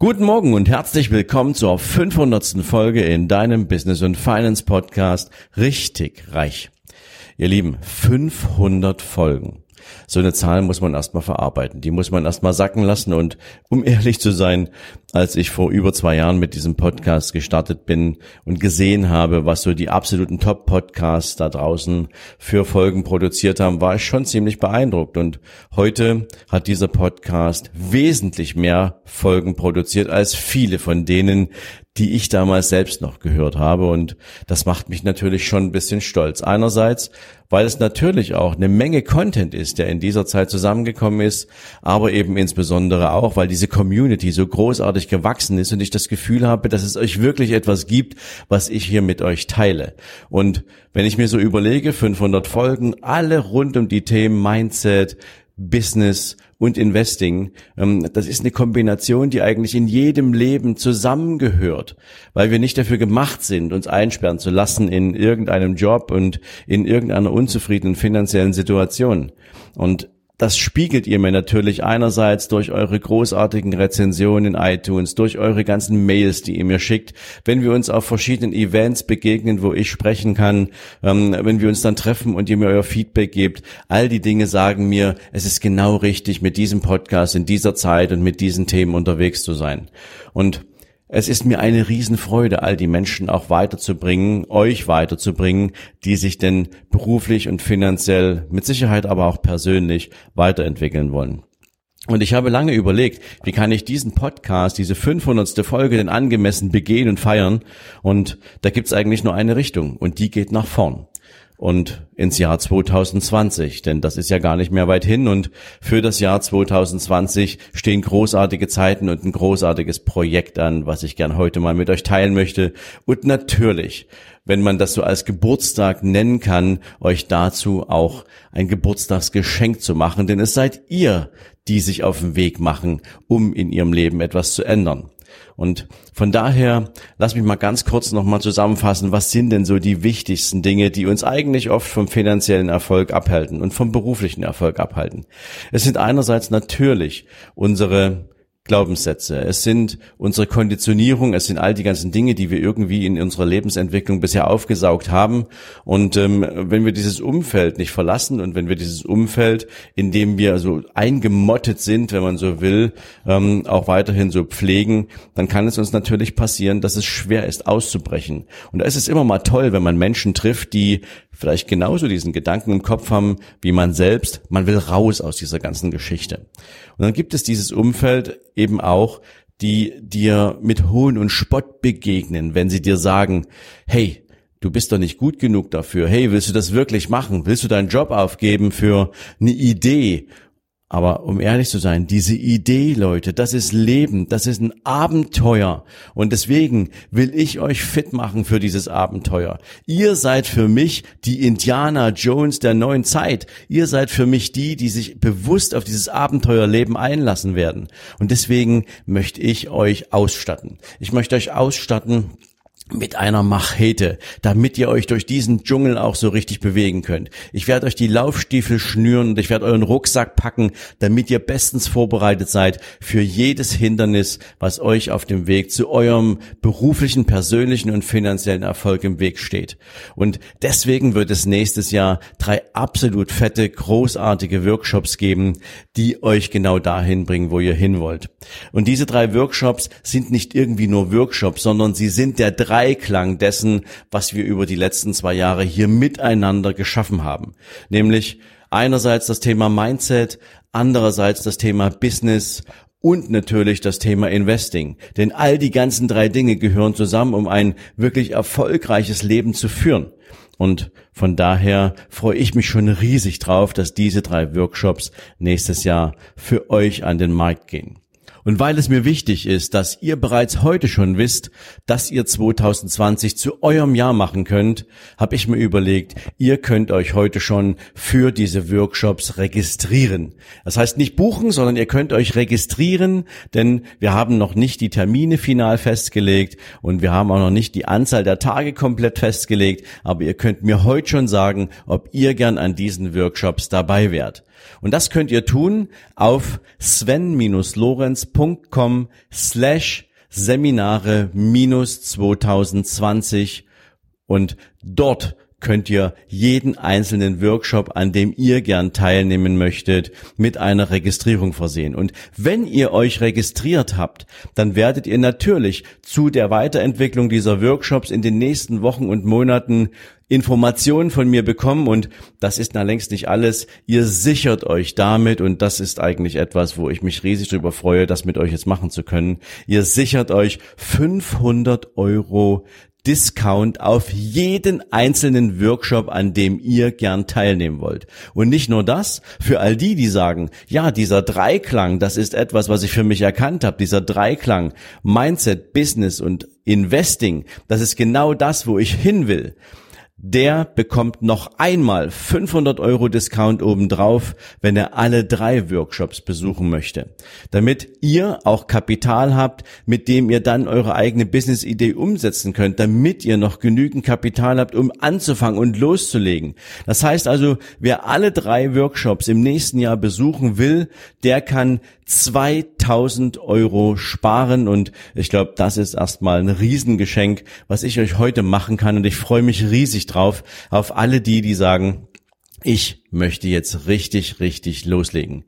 Guten Morgen und herzlich willkommen zur 500. Folge in deinem Business und Finance Podcast Richtig Reich. Ihr Lieben, 500 Folgen so eine Zahl muss man erstmal verarbeiten. Die muss man erstmal sacken lassen. Und um ehrlich zu sein, als ich vor über zwei Jahren mit diesem Podcast gestartet bin und gesehen habe, was so die absoluten Top-Podcasts da draußen für Folgen produziert haben, war ich schon ziemlich beeindruckt. Und heute hat dieser Podcast wesentlich mehr Folgen produziert als viele von denen, die ich damals selbst noch gehört habe. Und das macht mich natürlich schon ein bisschen stolz. Einerseits, weil es natürlich auch eine Menge Content ist, der in dieser Zeit zusammengekommen ist, aber eben insbesondere auch, weil diese Community so großartig gewachsen ist und ich das Gefühl habe, dass es euch wirklich etwas gibt, was ich hier mit euch teile. Und wenn ich mir so überlege, 500 Folgen, alle rund um die Themen Mindset, Business und Investing. Ähm, das ist eine Kombination, die eigentlich in jedem Leben zusammengehört, weil wir nicht dafür gemacht sind, uns einsperren zu lassen in irgendeinem Job und in irgendeiner unzufriedenen finanziellen Situation. Und das spiegelt ihr mir natürlich einerseits durch eure großartigen Rezensionen in iTunes, durch eure ganzen Mails, die ihr mir schickt, wenn wir uns auf verschiedenen Events begegnen, wo ich sprechen kann, ähm, wenn wir uns dann treffen und ihr mir euer Feedback gebt. All die Dinge sagen mir, es ist genau richtig, mit diesem Podcast in dieser Zeit und mit diesen Themen unterwegs zu sein. Und es ist mir eine Riesenfreude, all die Menschen auch weiterzubringen, euch weiterzubringen, die sich denn beruflich und finanziell, mit Sicherheit aber auch persönlich weiterentwickeln wollen. Und ich habe lange überlegt, wie kann ich diesen Podcast, diese 500. Folge denn angemessen begehen und feiern? Und da gibt's eigentlich nur eine Richtung und die geht nach vorn und ins Jahr 2020, denn das ist ja gar nicht mehr weit hin und für das Jahr 2020 stehen großartige Zeiten und ein großartiges Projekt an, was ich gern heute mal mit euch teilen möchte und natürlich, wenn man das so als Geburtstag nennen kann, euch dazu auch ein Geburtstagsgeschenk zu machen, denn es seid ihr, die sich auf den Weg machen, um in ihrem Leben etwas zu ändern. Und von daher, lass mich mal ganz kurz nochmal zusammenfassen, was sind denn so die wichtigsten Dinge, die uns eigentlich oft vom finanziellen Erfolg abhalten und vom beruflichen Erfolg abhalten. Es sind einerseits natürlich unsere Glaubenssätze, es sind unsere Konditionierung, es sind all die ganzen Dinge, die wir irgendwie in unserer Lebensentwicklung bisher aufgesaugt haben. Und ähm, wenn wir dieses Umfeld nicht verlassen und wenn wir dieses Umfeld, in dem wir so eingemottet sind, wenn man so will, ähm, auch weiterhin so pflegen, dann kann es uns natürlich passieren, dass es schwer ist, auszubrechen. Und da ist es immer mal toll, wenn man Menschen trifft, die vielleicht genauso diesen Gedanken im Kopf haben wie man selbst, man will raus aus dieser ganzen Geschichte. Und dann gibt es dieses Umfeld eben auch, die dir mit Hohn und Spott begegnen, wenn sie dir sagen, hey, du bist doch nicht gut genug dafür. Hey, willst du das wirklich machen? Willst du deinen Job aufgeben für eine Idee aber um ehrlich zu sein, diese Idee, Leute, das ist Leben, das ist ein Abenteuer. Und deswegen will ich euch fit machen für dieses Abenteuer. Ihr seid für mich die Indiana Jones der neuen Zeit. Ihr seid für mich die, die sich bewusst auf dieses Abenteuerleben einlassen werden. Und deswegen möchte ich euch ausstatten. Ich möchte euch ausstatten mit einer Machete, damit ihr euch durch diesen Dschungel auch so richtig bewegen könnt. Ich werde euch die Laufstiefel schnüren und ich werde euren Rucksack packen, damit ihr bestens vorbereitet seid für jedes Hindernis, was euch auf dem Weg zu eurem beruflichen, persönlichen und finanziellen Erfolg im Weg steht. Und deswegen wird es nächstes Jahr drei absolut fette, großartige Workshops geben, die euch genau dahin bringen, wo ihr hin wollt. Und diese drei Workshops sind nicht irgendwie nur Workshops, sondern sie sind der drei Dreiklang dessen, was wir über die letzten zwei Jahre hier miteinander geschaffen haben. Nämlich einerseits das Thema Mindset, andererseits das Thema Business und natürlich das Thema Investing. Denn all die ganzen drei Dinge gehören zusammen, um ein wirklich erfolgreiches Leben zu führen. Und von daher freue ich mich schon riesig drauf, dass diese drei Workshops nächstes Jahr für euch an den Markt gehen. Und weil es mir wichtig ist, dass ihr bereits heute schon wisst, dass ihr 2020 zu eurem Jahr machen könnt, habe ich mir überlegt, ihr könnt euch heute schon für diese Workshops registrieren. Das heißt nicht buchen, sondern ihr könnt euch registrieren, denn wir haben noch nicht die Termine final festgelegt und wir haben auch noch nicht die Anzahl der Tage komplett festgelegt, aber ihr könnt mir heute schon sagen, ob ihr gern an diesen Workshops dabei wärt. Und das könnt ihr tun auf sven-lorenz.com slash Seminare minus 2020 und dort könnt ihr jeden einzelnen Workshop, an dem ihr gern teilnehmen möchtet, mit einer Registrierung versehen. Und wenn ihr euch registriert habt, dann werdet ihr natürlich zu der Weiterentwicklung dieser Workshops in den nächsten Wochen und Monaten Informationen von mir bekommen und das ist na längst nicht alles. Ihr sichert euch damit und das ist eigentlich etwas, wo ich mich riesig darüber freue, das mit euch jetzt machen zu können. Ihr sichert euch 500 Euro Discount auf jeden einzelnen Workshop, an dem ihr gern teilnehmen wollt. Und nicht nur das, für all die, die sagen, ja, dieser Dreiklang, das ist etwas, was ich für mich erkannt habe, dieser Dreiklang Mindset, Business und Investing, das ist genau das, wo ich hin will der bekommt noch einmal 500 Euro Discount obendrauf, wenn er alle drei Workshops besuchen möchte. Damit ihr auch Kapital habt, mit dem ihr dann eure eigene Business-Idee umsetzen könnt, damit ihr noch genügend Kapital habt, um anzufangen und loszulegen. Das heißt also, wer alle drei Workshops im nächsten Jahr besuchen will, der kann 2000 Euro sparen und ich glaube, das ist erstmal ein Riesengeschenk, was ich euch heute machen kann und ich freue mich riesig drauf. Auf alle die, die sagen, ich möchte jetzt richtig, richtig loslegen.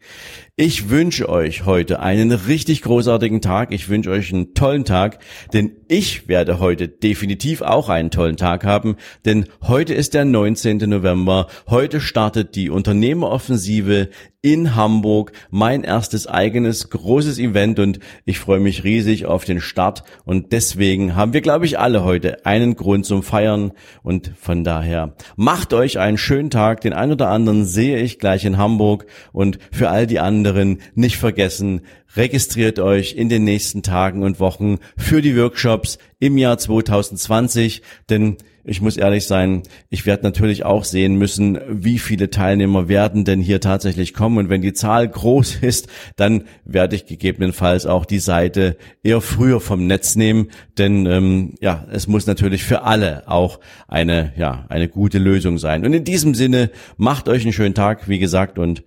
Ich wünsche euch heute einen richtig großartigen Tag. Ich wünsche euch einen tollen Tag, denn ich werde heute definitiv auch einen tollen Tag haben, denn heute ist der 19. November. Heute startet die Unternehmeroffensive in Hamburg, mein erstes eigenes großes Event und ich freue mich riesig auf den Start und deswegen haben wir, glaube ich, alle heute einen Grund zum Feiern und von daher macht euch einen schönen Tag. Den ein oder anderen sehe ich gleich in Hamburg und für all die anderen nicht vergessen, registriert euch in den nächsten Tagen und Wochen für die Workshops im Jahr 2020, denn ich muss ehrlich sein, ich werde natürlich auch sehen müssen, wie viele Teilnehmer werden denn hier tatsächlich kommen. Und wenn die Zahl groß ist, dann werde ich gegebenenfalls auch die Seite eher früher vom Netz nehmen. Denn ähm, ja, es muss natürlich für alle auch eine, ja, eine gute Lösung sein. Und in diesem Sinne, macht euch einen schönen Tag, wie gesagt, und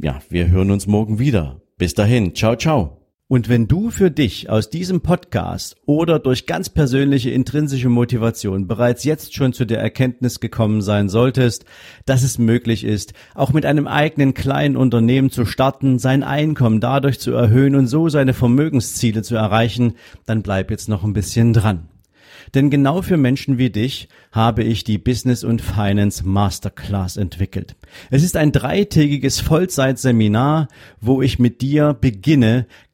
ja, wir hören uns morgen wieder. Bis dahin, ciao, ciao. Und wenn du für dich aus diesem Podcast oder durch ganz persönliche intrinsische Motivation bereits jetzt schon zu der Erkenntnis gekommen sein solltest, dass es möglich ist, auch mit einem eigenen kleinen Unternehmen zu starten, sein Einkommen dadurch zu erhöhen und so seine Vermögensziele zu erreichen, dann bleib jetzt noch ein bisschen dran. Denn genau für Menschen wie dich habe ich die Business und Finance Masterclass entwickelt. Es ist ein dreitägiges Vollzeitseminar, wo ich mit dir beginne,